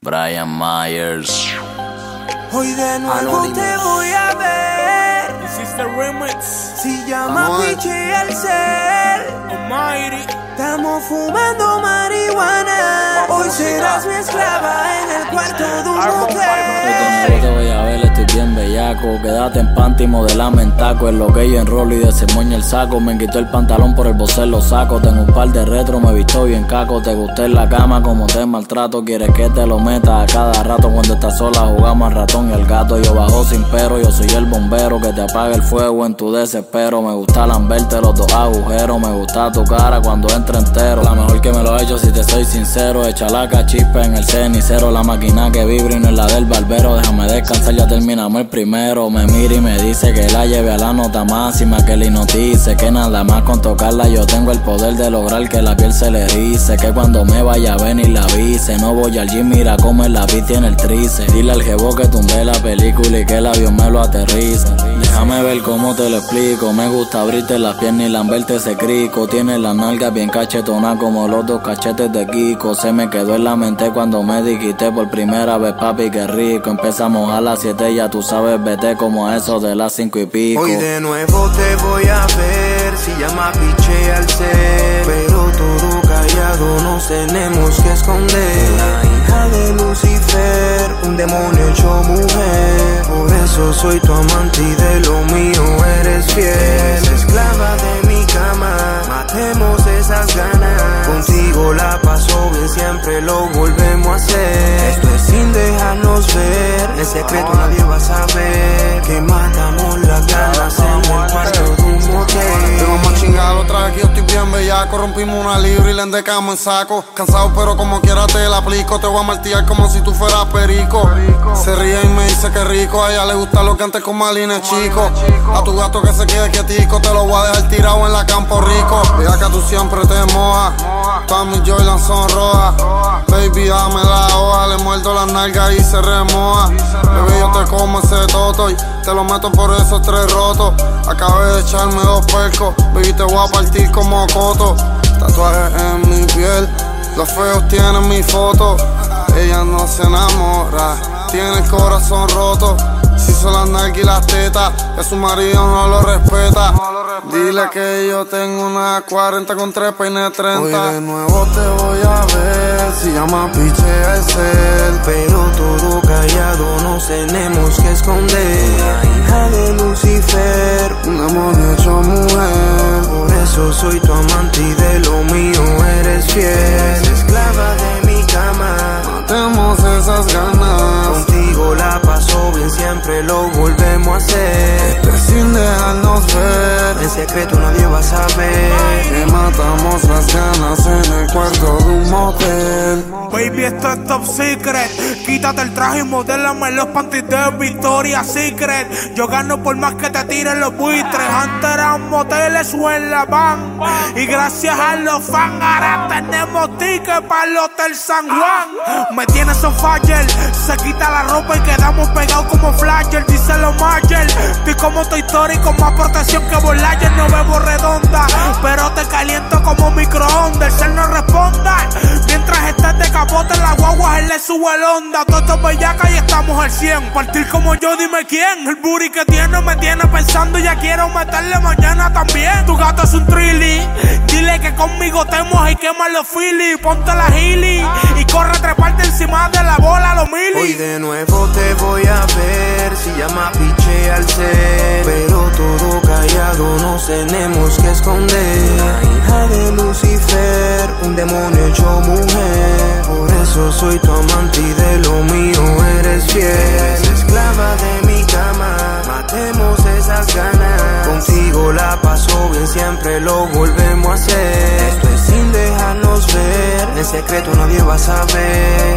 Brian Myers. Hoy de nuevo te voy a ver. Remix. Si llama. Piche al ser. Almighty. Estamos fumando marihuana. Hoy serás mi esclava en el cuarto Quédate en panty, modelame en taco. Lo que yo enrolo y desemoño el saco. Me quitó el pantalón por el bocer lo saco. Tengo un par de retro, me visto bien caco. Te gusté en la cama como te maltrato. Quieres que te lo meta a cada rato. Cuando estás sola jugamos al ratón y el gato. Yo bajo sin pero, yo soy el bombero que te apaga el fuego en tu desespero. Me gusta lamberte los dos agujeros. Me gusta tu cara cuando entra entero. La mejor que me lo he hecho si te soy sincero. Echa la cachispa en el cenicero. La máquina que vibra y no es la del barbero. Déjame descansar, ya terminamos el primero. Me mira y me dice que la lleve a la nota máxima. Que le hipnotice. Que nada más con tocarla yo tengo el poder de lograr que la piel se le erice. Que cuando me vaya a venir la avise. No voy al gym, mira cómo el lápiz tiene el trice. Dile al jevo que tumbe la película y que el avión me lo aterrice. Déjame ver cómo te lo explico. Me gusta abrirte las piernas y lamberte ese crico. Tiene la nalga bien cachetona como los dos cachetes de Kiko. Se me quedó en la mente cuando me dijiste por primera vez, papi, qué rico. Empezamos a las 7, ya tú sabes, vete como a eso de las 5 y pico. Hoy de nuevo te voy a ver. Si llama Piche al ser. Pero todo callado nos tenemos que esconder. La hija de Lucifer, un demonio hecho mujer. Eso soy tu amante y de lo mío eres fiel. Esclava de mi cama, matemos esas ganas. Contigo la paso bien, siempre lo volvemos a hacer. Esto es sin dejarnos ver. Secreto bellaco Rompimos una libra y le endecamos en saco. Cansado pero como quiera te la aplico. Te voy a martillar como si tú fueras perico. Se ríe y me dice que rico. A ella le gusta lo que antes con Malines chico. A tu gato que se quede quietico Te lo voy a dejar tirado en la Campo Rico. Vea que tú siempre te mojas. Todas mis Jordan son rojas. Baby dame la hoja. Le muerdo las nalgas y se remoja como ese toto y te lo meto por esos tres rotos. Acabé de echarme dos percos Baby te voy a partir como coto. Tatuajes en mi piel Los feos tienen mi foto. Ella no se enamora Tiene el corazón roto Si son las nalgas y las tetas Que su marido no lo respeta. Dile que yo tengo una 40 con tres peines 30 Hoy de nuevo te voy a ver. Si llama piche al ser Pero todo callado nos tenemos que esconder. La hija de Lucifer, Un demonio hecho mujer. Por eso soy tu amante y lo volvemos a hacer. Es sin dejarnos ver En secreto nadie va a saber. Que matamos las ganas en el Baby, esto es top secret. Quítate el traje y modélame los panties de Victoria Secret. Yo gano por más que te tiren los buitres. Antes eran moteles o en la van. Y gracias a los fans, ahora tenemos tickets para el Hotel San Juan. Me tienes on fire. Se quita la ropa y quedamos pegados como flasher. Dice los Mayer. Estoy como tu historia con más protección que Volayer. No bebo redonda, pero te caliento como microondas. El cel no combat Capote en la guagua, él le sube el onda. Todo esto es bellaca y estamos al 100. Partir como yo, dime quién. El booty que tiene me tiene pensando. Ya quiero meterle mañana también. Tu gato es un trilly. Dile que conmigo te y quema los philly. Ponte la gili y corre treparte encima de la bola, los Hoy mili. de nuevo te voy a ver. Si llama Piche al ser. Pero todo callado nos tenemos que esconder. La hija de Lucifer, un demonio hecho mujer. Siempre lo volvemos a hacer. Esto es sin dejarnos ver. En secreto nadie va a saber